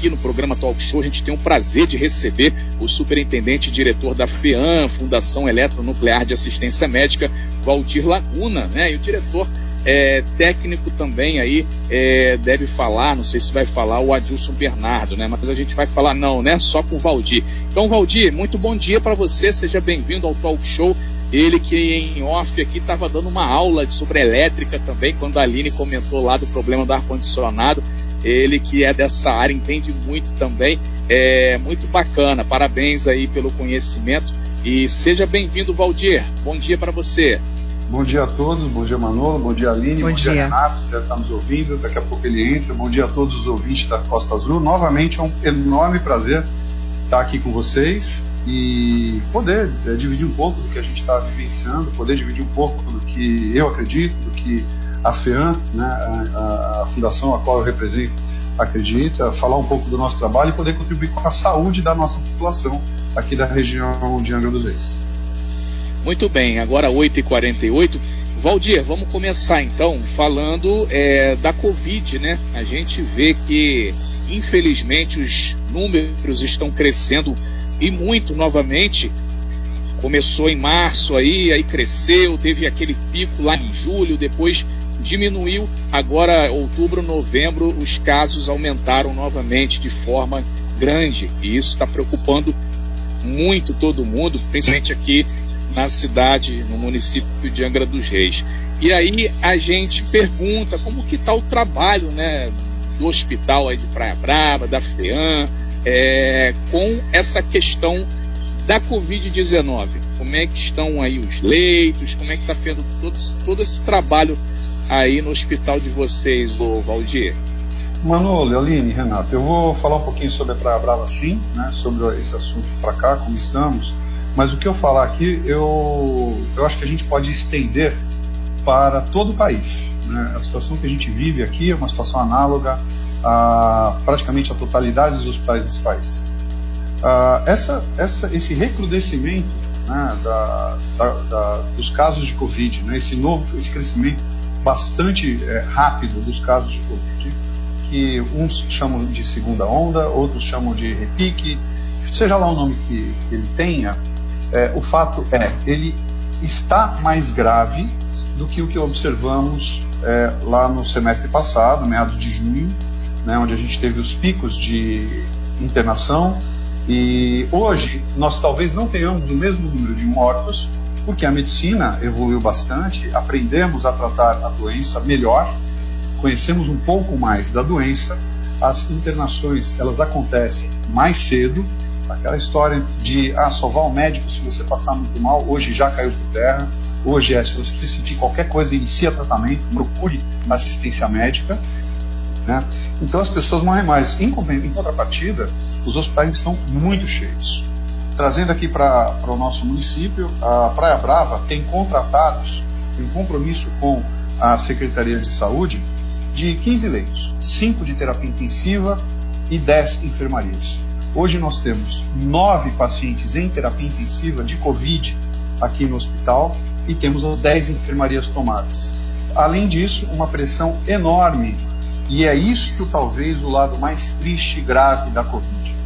aqui no programa Talk Show, a gente tem o prazer de receber o superintendente e diretor da FEAM, Fundação Eletronuclear de Assistência Médica, Valdir Laguna, né? E o diretor é, técnico também aí é, deve falar, não sei se vai falar o Adilson Bernardo, né? Mas a gente vai falar não, né? Só com o Valdir. Então, Valdir, muito bom dia para você, seja bem-vindo ao Talk Show. Ele que em off aqui estava dando uma aula sobre elétrica também, quando a Aline comentou lá do problema do ar-condicionado. Ele que é dessa área, entende muito também. É muito bacana. Parabéns aí pelo conhecimento. E seja bem-vindo, Valdir. Bom dia para você. Bom dia a todos, bom dia Manolo, bom dia Aline, bom, bom dia. dia Renato, que já está nos ouvindo, daqui a pouco ele entra. Bom dia a todos os ouvintes da Costa Azul. Novamente é um enorme prazer estar aqui com vocês e poder é, dividir um pouco do que a gente está vivenciando, poder dividir um pouco do que eu acredito, do que a FEAM, né, a, a fundação a qual eu represento, acredita, falar um pouco do nosso trabalho e poder contribuir com a saúde da nossa população aqui da região de Angra dos Reis. Muito bem, agora 8h48. Valdir, vamos começar então falando é, da Covid, né? A gente vê que, infelizmente, os números estão crescendo e muito novamente. Começou em março aí, aí cresceu, teve aquele pico lá em julho, depois diminuiu. Agora, outubro, novembro, os casos aumentaram novamente de forma grande e isso está preocupando muito todo mundo, principalmente aqui na cidade, no município de Angra dos Reis. E aí a gente pergunta como que está o trabalho né, do hospital aí de Praia Brava, da FEAM, é, com essa questão da Covid-19. Como é que estão aí os leitos, como é que está sendo todo, todo esse trabalho aí no hospital de vocês, o Valdir? Manolo, Aline, Renato, eu vou falar um pouquinho sobre a Praia Brava sim, né, sobre esse assunto para cá, como estamos, mas o que eu falar aqui, eu, eu acho que a gente pode estender para todo o país. Né? A situação que a gente vive aqui é uma situação análoga a praticamente a totalidade dos hospitais desse país. Uh, essa, essa, esse recrudescimento né, da, da, da, dos casos de Covid, né, esse novo, esse crescimento bastante é, rápido dos casos de Covid, que uns chamam de segunda onda, outros chamam de repique, seja lá o nome que, que ele tenha, é, o fato é, ele está mais grave do que o que observamos é, lá no semestre passado, meados de junho, né, onde a gente teve os picos de internação. E hoje nós talvez não tenhamos o mesmo número de mortos, porque a medicina evoluiu bastante, aprendemos a tratar a doença melhor, conhecemos um pouco mais da doença, as internações elas acontecem mais cedo Aquela história de ah, só vá ao médico se você passar muito mal, hoje já caiu por terra. Hoje é, se você sentir qualquer coisa, inicia tratamento, procure assistência médica. Né? Então as pessoas morrem mais. Em, em contrapartida, os hospitais estão muito cheios. Trazendo aqui para o nosso município, a Praia Brava tem contratados, em compromisso com a Secretaria de Saúde, de 15 leitos, 5 de terapia intensiva e 10 enfermarias. Hoje nós temos nove pacientes em terapia intensiva de Covid aqui no hospital e temos as dez enfermarias tomadas. Além disso, uma pressão enorme, e é isto talvez o lado mais triste e grave da Covid.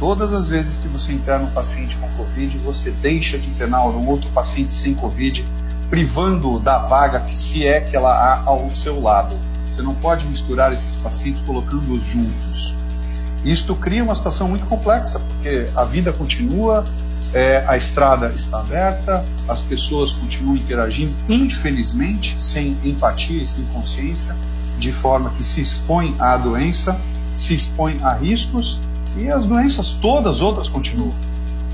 Todas as vezes que você interna um paciente com Covid, você deixa de internar um outro paciente sem Covid, privando da vaga que se é que ela há ao seu lado. Você não pode misturar esses pacientes colocando-os juntos. Isto cria uma situação muito complexa, porque a vida continua, é, a estrada está aberta, as pessoas continuam interagindo, infelizmente, sem empatia e sem consciência, de forma que se expõe à doença, se expõe a riscos e as doenças todas outras continuam.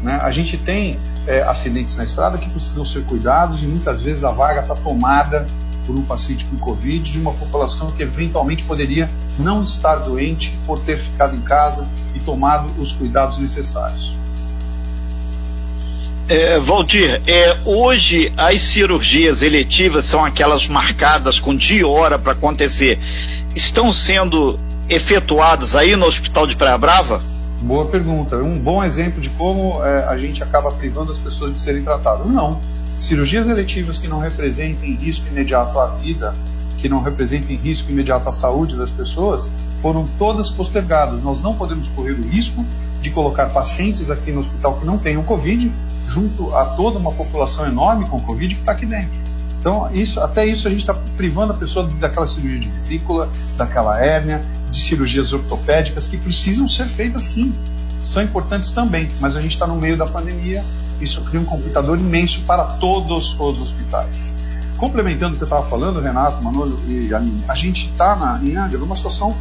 Né? A gente tem é, acidentes na estrada que precisam ser cuidados e muitas vezes a vaga está tomada por um paciente com Covid de uma população que eventualmente poderia não estar doente por ter ficado em casa e tomado os cuidados necessários. É, Valdir, é, hoje as cirurgias eletivas são aquelas marcadas com dia e hora para acontecer. Estão sendo efetuadas aí no Hospital de Praia Brava? Boa pergunta. Um bom exemplo de como é, a gente acaba privando as pessoas de serem tratadas. Não. Cirurgias eletivas que não representem risco imediato à vida, que não representem risco imediato à saúde das pessoas, foram todas postergadas. Nós não podemos correr o risco de colocar pacientes aqui no hospital que não tenham Covid, junto a toda uma população enorme com Covid que está aqui dentro. Então, isso, até isso a gente está privando a pessoa daquela cirurgia de vesícula, daquela hérnia, de cirurgias ortopédicas que precisam ser feitas sim. São importantes também, mas a gente está no meio da pandemia, isso cria um complicador imenso para todos os hospitais. Complementando o que eu estava falando, Renato, Manolo e Aline, a gente está em Angra numa situação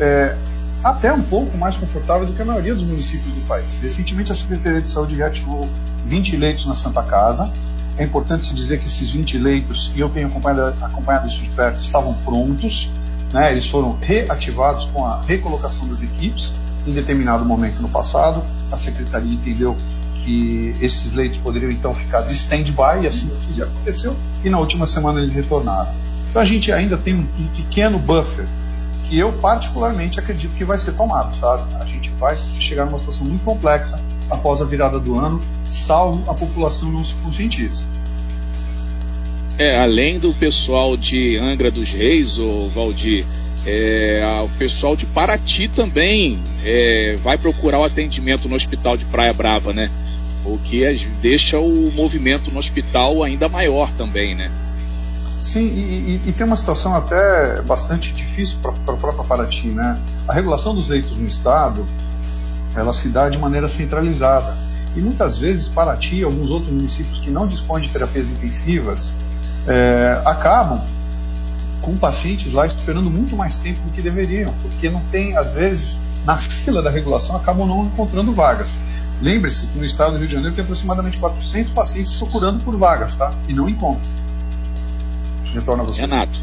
é, até um pouco mais confortável do que a maioria dos municípios do país. Recentemente, a Secretaria de Saúde reativou 20 leitos na Santa Casa. É importante se dizer que esses 20 leitos, e eu tenho acompanhado, acompanhado isso de perto, estavam prontos. Né? Eles foram reativados com a recolocação das equipes em determinado momento no passado. A Secretaria entendeu que esses leitos poderiam então ficar de stand-by, e assim aconteceu, e na última semana eles retornaram. Então a gente ainda tem um pequeno buffer que eu particularmente acredito que vai ser tomado, sabe? A gente vai chegar numa situação muito complexa após a virada do ano, salvo a população não se conscientize. É, além do pessoal de Angra dos Reis, o Valdir, é, o pessoal de Paraty também é, vai procurar o atendimento no hospital de Praia Brava, né? O que deixa o movimento no hospital ainda maior também, né? Sim, e, e, e, tem uma situação até bastante difícil para a própria Paraty, né? A regulação dos leitos no estado, ela se dá de maneira centralizada. E muitas vezes Paraty e alguns outros municípios que não dispõem de terapias intensivas é, acabam com pacientes lá esperando muito mais tempo do que deveriam, porque não tem, às vezes, na fila da regulação, acabam não encontrando vagas. Lembre-se que no estado do Rio de Janeiro tem aproximadamente 400 pacientes procurando por vagas, tá? E não encontram. Retorno a você. Renato.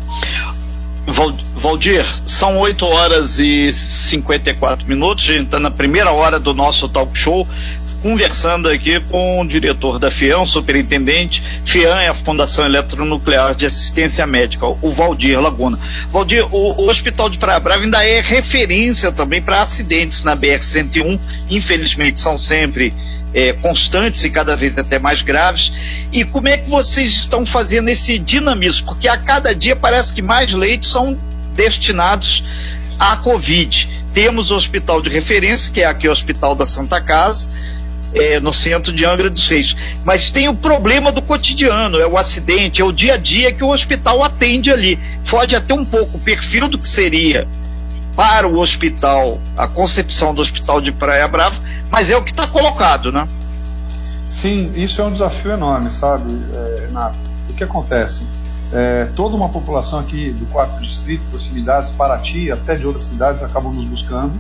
Valdir, são 8 horas e 54 minutos, a gente está na primeira hora do nosso talk show, conversando aqui com o diretor da FIAM, superintendente. FIAM é a Fundação Eletronuclear de Assistência Médica, o Valdir Laguna. Valdir, o, o Hospital de Praia Brava ainda é referência também para acidentes na BR-101, infelizmente são sempre é, constantes e cada vez até mais graves. E como é que vocês estão fazendo esse dinamismo? Porque a cada dia parece que mais leitos são destinados à Covid. Temos o hospital de referência, que é aqui o Hospital da Santa Casa, é, no centro de Angra dos Reis. Mas tem o problema do cotidiano, é o acidente, é o dia a dia que o hospital atende ali. Foge até um pouco o perfil do que seria para o hospital, a concepção do hospital de Praia Brava, mas é o que está colocado, né? Sim, isso é um desafio enorme, sabe, é, Renato? O que acontece? É, toda uma população aqui do quarto distrito, proximidades, Paraty, até de outras cidades, acabam nos buscando.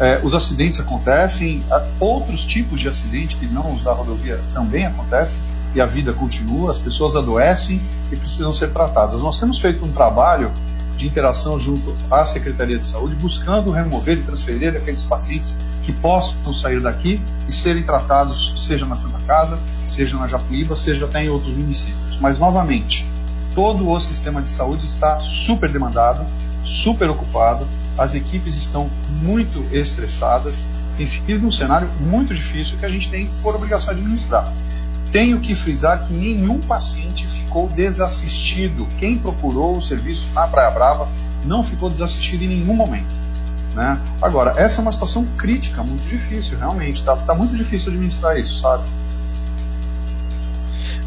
É, os acidentes acontecem, outros tipos de acidente que não os da rodovia também acontecem, e a vida continua, as pessoas adoecem e precisam ser tratadas. Nós temos feito um trabalho de interação junto à Secretaria de Saúde, buscando remover e transferir aqueles pacientes que possam sair daqui e serem tratados, seja na Santa Casa, seja na Japuíba, seja até em outros municípios. Mas, novamente, todo o sistema de saúde está super demandado, super ocupado, as equipes estão muito estressadas, tem sido um cenário muito difícil que a gente tem por obrigação de administrar. Tenho que frisar que nenhum paciente ficou desassistido. Quem procurou o serviço na Praia Brava não ficou desassistido em nenhum momento. Né? Agora, essa é uma situação crítica, muito difícil, realmente. Está tá muito difícil administrar isso, sabe?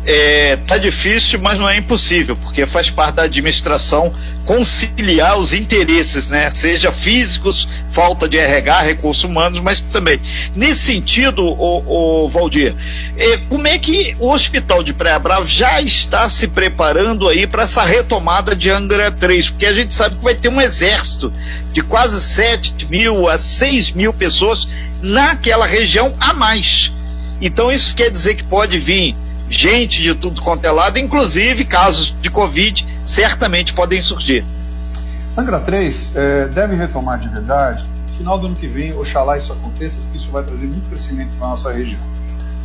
É, tá difícil, mas não é impossível, porque faz parte da administração conciliar os interesses, né? Seja físicos, falta de RH, recursos humanos, mas também. Nesse sentido, o, Valdir, é, como é que o Hospital de Praia Brava já está se preparando aí para essa retomada de Angra 3? Porque a gente sabe que vai ter um exército de quase 7 mil a 6 mil pessoas naquela região a mais. Então isso quer dizer que pode vir gente de tudo quanto é lado, inclusive casos de Covid certamente podem surgir. Angra 3 é, deve retomar de verdade. No final do ano que vem, oxalá isso aconteça, porque isso vai trazer muito crescimento para a nossa região.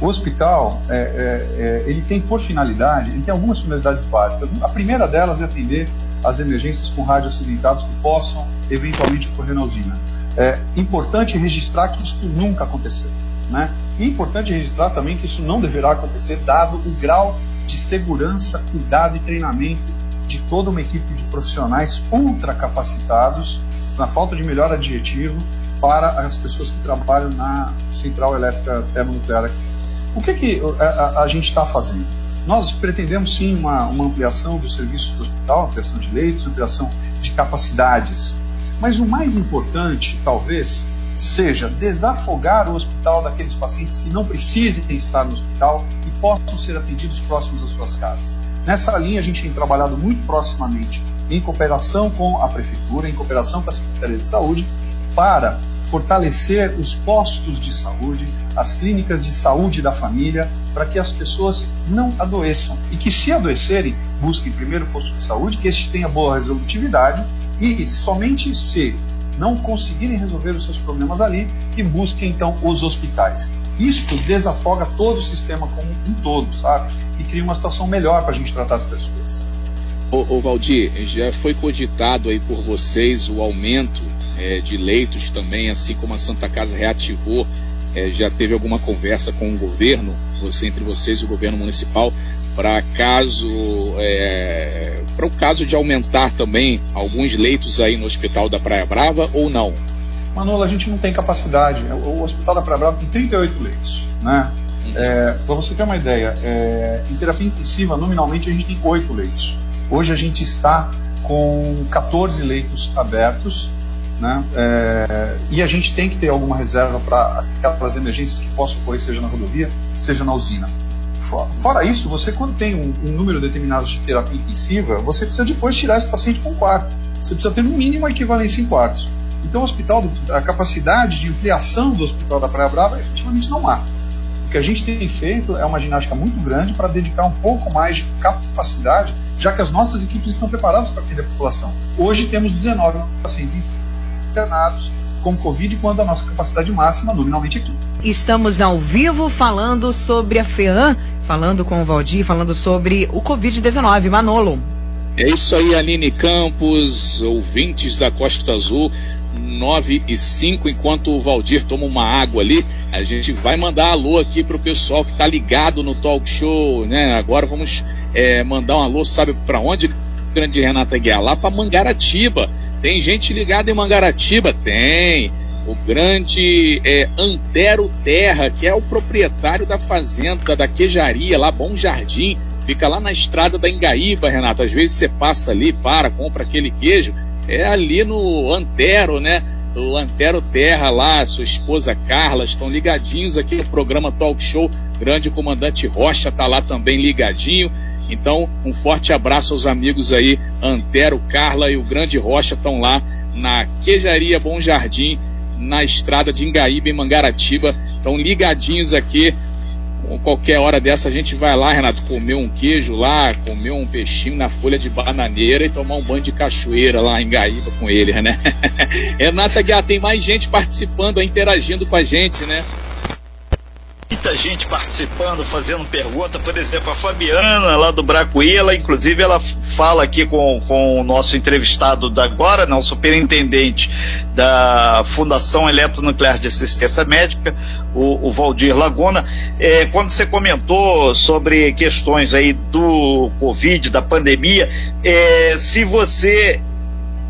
O hospital, é, é, é, ele tem por finalidade, ele tem algumas finalidades básicas. A primeira delas é atender as emergências com rádio acidentados que possam eventualmente ocorrer na usina. É importante registrar que isso nunca aconteceu. Né? E é importante registrar também que isso não deverá acontecer, dado o grau de segurança, cuidado e treinamento de toda uma equipe de profissionais ultra capacitados na falta de melhor adjetivo, para as pessoas que trabalham na central elétrica termonuclear. O que, que a, a, a gente está fazendo? Nós pretendemos sim uma, uma ampliação do serviço do hospital, ampliação de leitos, ampliação de capacidades. Mas o mais importante, talvez, seja desafogar o hospital daqueles pacientes que não precisem estar no hospital e possam ser atendidos próximos às suas casas. Nessa linha, a gente tem trabalhado muito proximamente em cooperação com a Prefeitura, em cooperação com a Secretaria de Saúde, para fortalecer os postos de saúde, as clínicas de saúde da família, para que as pessoas não adoeçam e que, se adoecerem, busquem primeiro o posto de saúde, que este tenha boa resolutividade e somente se não conseguirem resolver os seus problemas ali, que busquem então os hospitais. Isto desafoga todo o sistema como um todo, sabe? E cria uma situação melhor para a gente tratar as pessoas. Ô, Valdir, já foi cogitado aí por vocês o aumento é, de leitos também, assim como a Santa Casa reativou, é, já teve alguma conversa com o governo, você entre vocês e o governo municipal, para caso é, caso de aumentar também alguns leitos aí no Hospital da Praia Brava ou não? Manolo, a gente não tem capacidade. O Hospital da Praia Brava tem 38 leitos, né? Uhum. É, para você ter uma ideia, é, em terapia intensiva, nominalmente a gente tem 8 leitos. Hoje a gente está com 14 leitos abertos, né? É, e a gente tem que ter alguma reserva para aquelas emergências que possam ocorrer, seja na rodovia, seja na usina. Fora isso, você quando tem um, um, número determinado de terapia intensiva, você precisa depois tirar esse paciente para um quarto. Você precisa ter no mínimo uma equivalência em quartos. Então, o hospital, a capacidade de ampliação do hospital da Praia Brava efetivamente não há. O que a gente tem feito é uma ginástica muito grande para dedicar um pouco mais de capacidade, já que as nossas equipes estão preparadas para atender a população. Hoje temos 19 pacientes internados com Covid, quando a nossa capacidade máxima, nominalmente, é 15. Estamos ao vivo falando sobre a FEAM, falando com o Valdir, falando sobre o Covid-19. Manolo. É isso aí, Aline Campos, ouvintes da Costa Azul, 9 e 5, enquanto o Valdir toma uma água ali, a gente vai mandar alô aqui para o pessoal que está ligado no talk show, né? Agora vamos é, mandar um alô, sabe para onde, grande Renata Guiar? Lá para Mangaratiba. Tem gente ligada em Mangaratiba? Tem o grande é, Antero Terra, que é o proprietário da fazenda da queijaria lá, Bom Jardim, fica lá na estrada da Engaíba, Renato. Às vezes você passa ali, para, compra aquele queijo, é ali no Antero, né? O Antero Terra lá, sua esposa Carla, estão ligadinhos aqui no programa Talk Show. Grande comandante Rocha está lá também ligadinho. Então, um forte abraço aos amigos aí, Antero, Carla e o Grande Rocha estão lá na Queijaria Bom Jardim na estrada de Ingaíba, em Mangaratiba. Estão ligadinhos aqui. Qualquer hora dessa a gente vai lá, Renato, comer um queijo lá, comer um peixinho na folha de bananeira e tomar um banho de cachoeira lá em Gaíba com ele, né? Renata Guiar, tem mais gente participando, interagindo com a gente, né? Muita gente participando, fazendo pergunta, por exemplo, a Fabiana lá do Bracuí, ela inclusive ela fala aqui com, com o nosso entrevistado da agora, não, superintendente da Fundação Eletronuclear de Assistência Médica, o, o Valdir Laguna, é, quando você comentou sobre questões aí do Covid, da pandemia, é, se você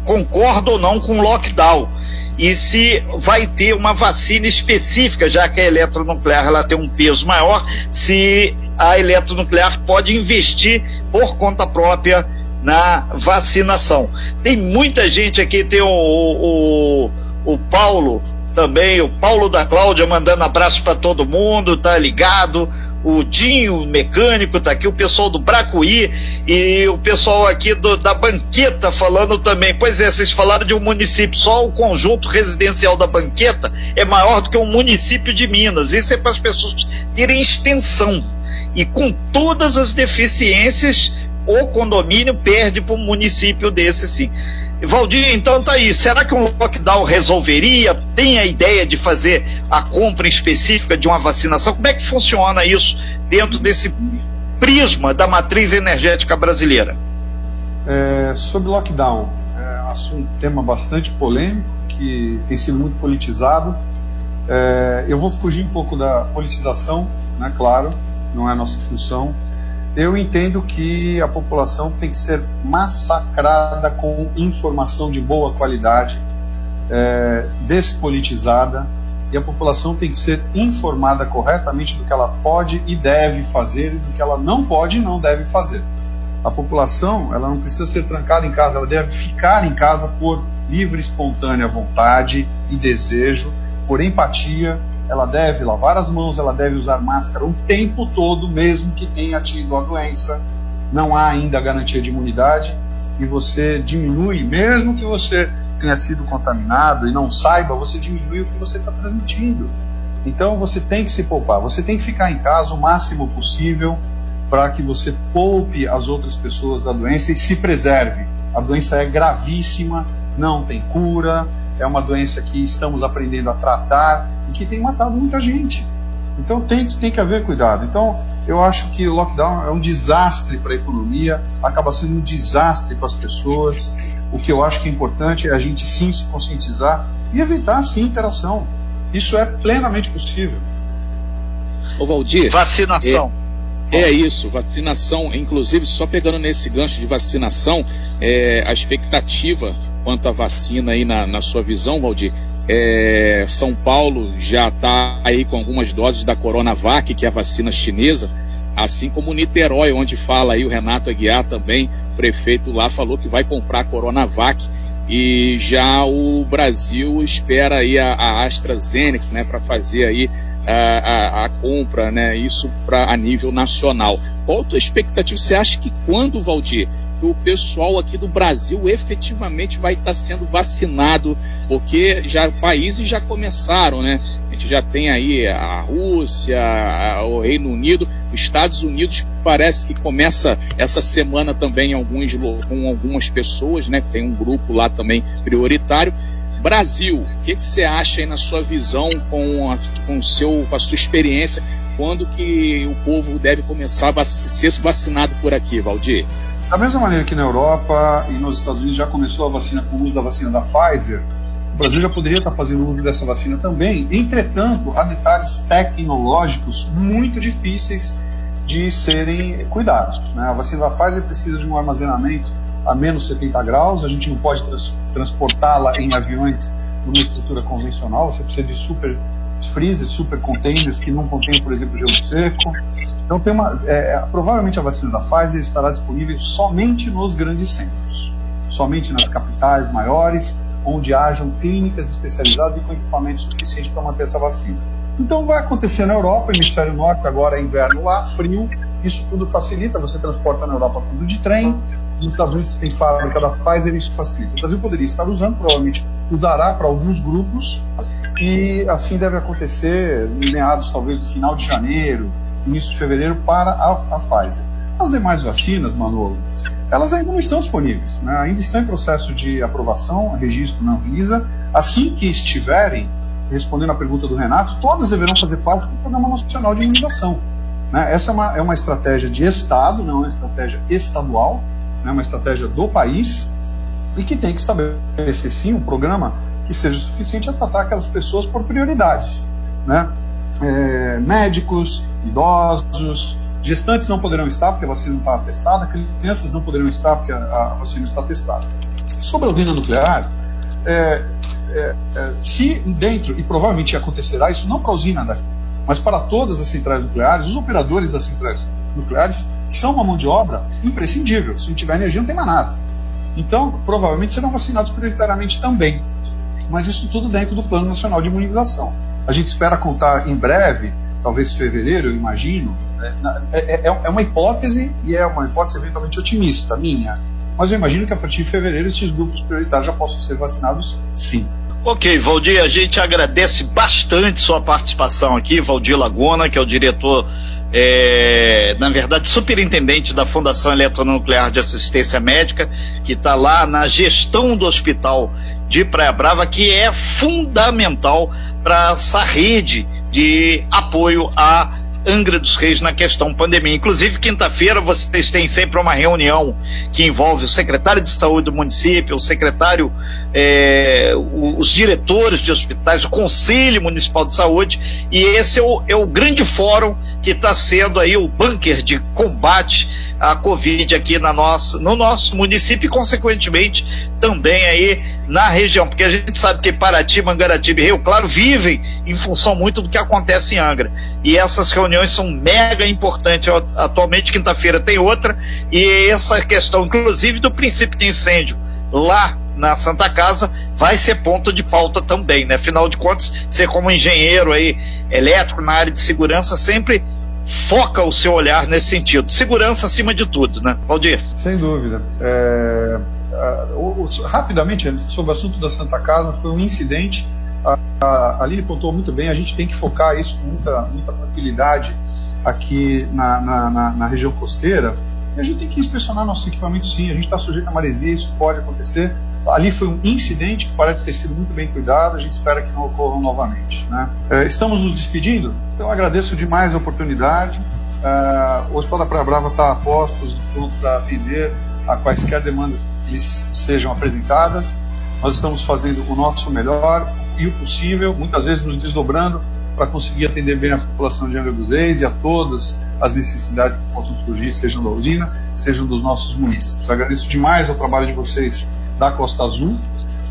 concorda ou não com o lockdown e se vai ter uma vacina específica, já que a eletronuclear ela tem um peso maior, se a eletronuclear pode investir por conta própria na vacinação. Tem muita gente aqui, tem o, o, o Paulo também, o Paulo da Cláudia mandando abraço para todo mundo, tá ligado o Dinho, o mecânico, tá aqui o pessoal do Bracuí e o pessoal aqui do, da Banqueta falando também. Pois é, vocês falaram de um município, só o conjunto residencial da Banqueta é maior do que um município de Minas. Isso é para as pessoas terem extensão. E com todas as deficiências, o condomínio perde para um município desse sim. Valdir, então tá aí. Será que um lockdown resolveria? Tem a ideia de fazer a compra específica de uma vacinação? Como é que funciona isso dentro desse prisma da matriz energética brasileira? É, sobre lockdown, é um tema bastante polêmico, que tem sido muito politizado. É, eu vou fugir um pouco da politização, né, claro, não é a nossa função eu entendo que a população tem que ser massacrada com informação de boa qualidade é, despolitizada, e a população tem que ser informada corretamente do que ela pode e deve fazer e do que ela não pode e não deve fazer. A população ela não precisa ser trancada em casa, ela deve ficar em casa por livre, espontânea vontade e desejo, por empatia. Ela deve lavar as mãos, ela deve usar máscara o tempo todo, mesmo que tenha tido a doença. Não há ainda garantia de imunidade e você diminui, mesmo que você tenha sido contaminado e não saiba, você diminui o que você está transmitindo. Então você tem que se poupar, você tem que ficar em casa o máximo possível para que você poupe as outras pessoas da doença e se preserve. A doença é gravíssima, não tem cura, é uma doença que estamos aprendendo a tratar e que tem matado muita gente. Então tem, tem que haver cuidado. Então eu acho que o lockdown é um desastre para a economia, acaba sendo um desastre para as pessoas. O que eu acho que é importante é a gente sim se conscientizar e evitar sim interação. Isso é plenamente possível. Ô Valdir. Vacinação. É, é, isso, vacinação. Inclusive, só pegando nesse gancho de vacinação, é, a expectativa quanto à vacina aí na, na sua visão, Valdir, é, São Paulo já está aí com algumas doses da Coronavac, que é a vacina chinesa, assim como Niterói, onde fala aí o Renato Aguiar também, prefeito lá, falou que vai comprar a Coronavac e já o Brasil espera aí a, a AstraZeneca, né, para fazer aí a, a, a, compra, né, isso para a nível nacional. Qual a tua expectativa? Você acha que quando, Valdir, que o pessoal aqui do Brasil efetivamente vai estar sendo vacinado, porque já países já começaram, né? A gente já tem aí a Rússia, o Reino Unido, os Estados Unidos parece que começa essa semana também alguns, com algumas pessoas, né? Tem um grupo lá também prioritário. Brasil, o que, que você acha aí na sua visão com a, com, seu, com a sua experiência, quando que o povo deve começar a ser vacinado por aqui, Valdir? Da mesma maneira que na Europa e nos Estados Unidos já começou a vacina com o uso da vacina da Pfizer, o Brasil já poderia estar fazendo uso dessa vacina também. Entretanto, há detalhes tecnológicos muito difíceis de serem cuidados. Né? A vacina da Pfizer precisa de um armazenamento a menos 70 graus, a gente não pode trans transportá-la em aviões numa estrutura convencional, você precisa de super freezers, super containers que não contêm, por exemplo, gelo seco. Então, tem uma, é, é, provavelmente a vacina da Pfizer estará disponível somente nos grandes centros, somente nas capitais maiores, onde hajam clínicas especializadas e com equipamento suficiente para manter essa vacina. Então, vai acontecer na Europa, hemisfério norte, agora é inverno lá, frio, isso tudo facilita, você transporta na Europa tudo de trem, nos Estados Unidos tem fábrica da Pfizer, isso facilita. O Brasil poderia estar usando, provavelmente usará para alguns grupos, e assim deve acontecer em meados, talvez, do final de janeiro, início de fevereiro para a, a Pfizer. As demais vacinas, Manolo, elas ainda não estão disponíveis, né? ainda estão em processo de aprovação, registro na Anvisa. Assim que estiverem, respondendo à pergunta do Renato, todas deverão fazer parte do Programa Nacional de Imunização. Né? Essa é uma, é uma estratégia de Estado, não é uma estratégia estadual, é né? uma estratégia do país, e que tem que estabelecer sim um programa que seja suficiente a tratar aquelas pessoas por prioridades. Né? É, médicos, idosos, gestantes não poderão estar porque a vacina não está testada, crianças não poderão estar porque a, a vacina está testada. Sobre a usina nuclear, é, é, é, se dentro, e provavelmente acontecerá isso não para a usina daqui, mas para todas as centrais nucleares, os operadores das centrais nucleares são uma mão de obra imprescindível. Se não tiver energia, não tem mais nada. Então, provavelmente serão vacinados prioritariamente também. Mas isso tudo dentro do Plano Nacional de Imunização. A gente espera contar em breve, talvez fevereiro, eu imagino. Né? É, é, é, uma hipótese e é uma hipótese eventualmente otimista, minha. Mas eu imagino que a partir de fevereiro esses grupos prioritários já possam ser vacinados, sim. Ok, Valdir, a gente agradece bastante sua participação aqui, Valdir Laguna, que é o diretor, é, na verdade, superintendente da Fundação Eletronuclear de Assistência Médica, que está lá na gestão do hospital de Praia Brava, que é fundamental para essa rede de apoio à Angra dos Reis na questão pandemia. Inclusive, quinta-feira vocês têm sempre uma reunião que envolve o secretário de saúde do município, o secretário, é, os diretores de hospitais, o Conselho Municipal de Saúde, e esse é o, é o grande fórum que está sendo aí o bunker de combate a Covid aqui na nossa, no nosso município e, consequentemente, também aí na região, porque a gente sabe que Paraty, Mangaratiba e Rio Claro vivem em função muito do que acontece em Angra. E essas reuniões são mega importantes. Atualmente, quinta-feira, tem outra, e essa questão, inclusive, do princípio de incêndio lá na Santa Casa vai ser ponto de pauta também, né? Afinal de contas, você como engenheiro aí elétrico na área de segurança sempre foca o seu olhar nesse sentido. Segurança acima de tudo, né, Valdir? Sem dúvida. É, rapidamente, sobre o assunto da Santa Casa, foi um incidente. A, Aline pontuou muito bem, a gente tem que focar isso com muita, muita tranquilidade aqui na, na, na, na região costeira. E a gente tem que inspecionar nossos equipamentos sim, a gente está sujeito a maresia, isso pode acontecer. Ali foi um incidente que parece ter sido muito bem cuidado, a gente espera que não ocorra novamente. Né? É, estamos nos despedindo, então agradeço demais a oportunidade. É, o Hospital da Praia Brava está a postos, pronto para atender a quaisquer demandas que lhes sejam apresentadas. Nós estamos fazendo o nosso melhor e o possível, muitas vezes nos desdobrando para conseguir atender bem a população de Angra dos Reis e a todas as necessidades que possam surgir, sejam da usina, sejam dos nossos municípios. Agradeço demais o trabalho de vocês da Costa Azul.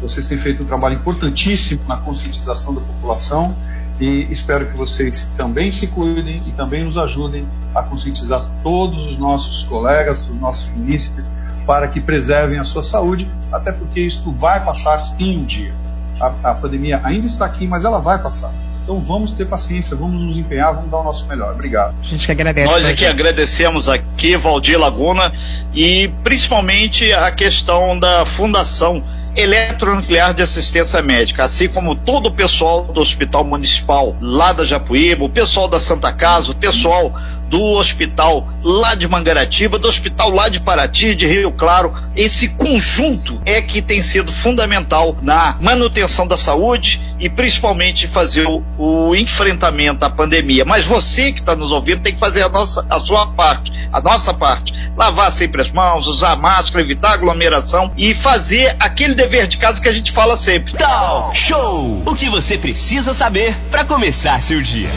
Vocês têm feito um trabalho importantíssimo na conscientização da população e espero que vocês também se cuidem e também nos ajudem a conscientizar todos os nossos colegas, os nossos munícipes, para que preservem a sua saúde, até porque isto vai passar sim um dia. A, a pandemia ainda está aqui, mas ela vai passar. Então vamos ter paciência, vamos nos empenhar, vamos dar o nosso melhor. Obrigado. A gente que agradece. Nós aqui agradecemos aqui, Valdir Laguna, e principalmente a questão da fundação eletronuclear de assistência médica, assim como todo o pessoal do Hospital Municipal lá da Japuíba, o pessoal da Santa Casa, o pessoal do hospital lá de Mangaratiba, do hospital lá de Paraty, de Rio Claro. Esse conjunto é que tem sido fundamental na manutenção da saúde e principalmente fazer o, o enfrentamento à pandemia. Mas você que está nos ouvindo tem que fazer a, nossa, a sua parte, a nossa parte. Lavar sempre as mãos, usar máscara, evitar aglomeração e fazer aquele dever de casa que a gente fala sempre. Talk Show! O que você precisa saber para começar seu dia.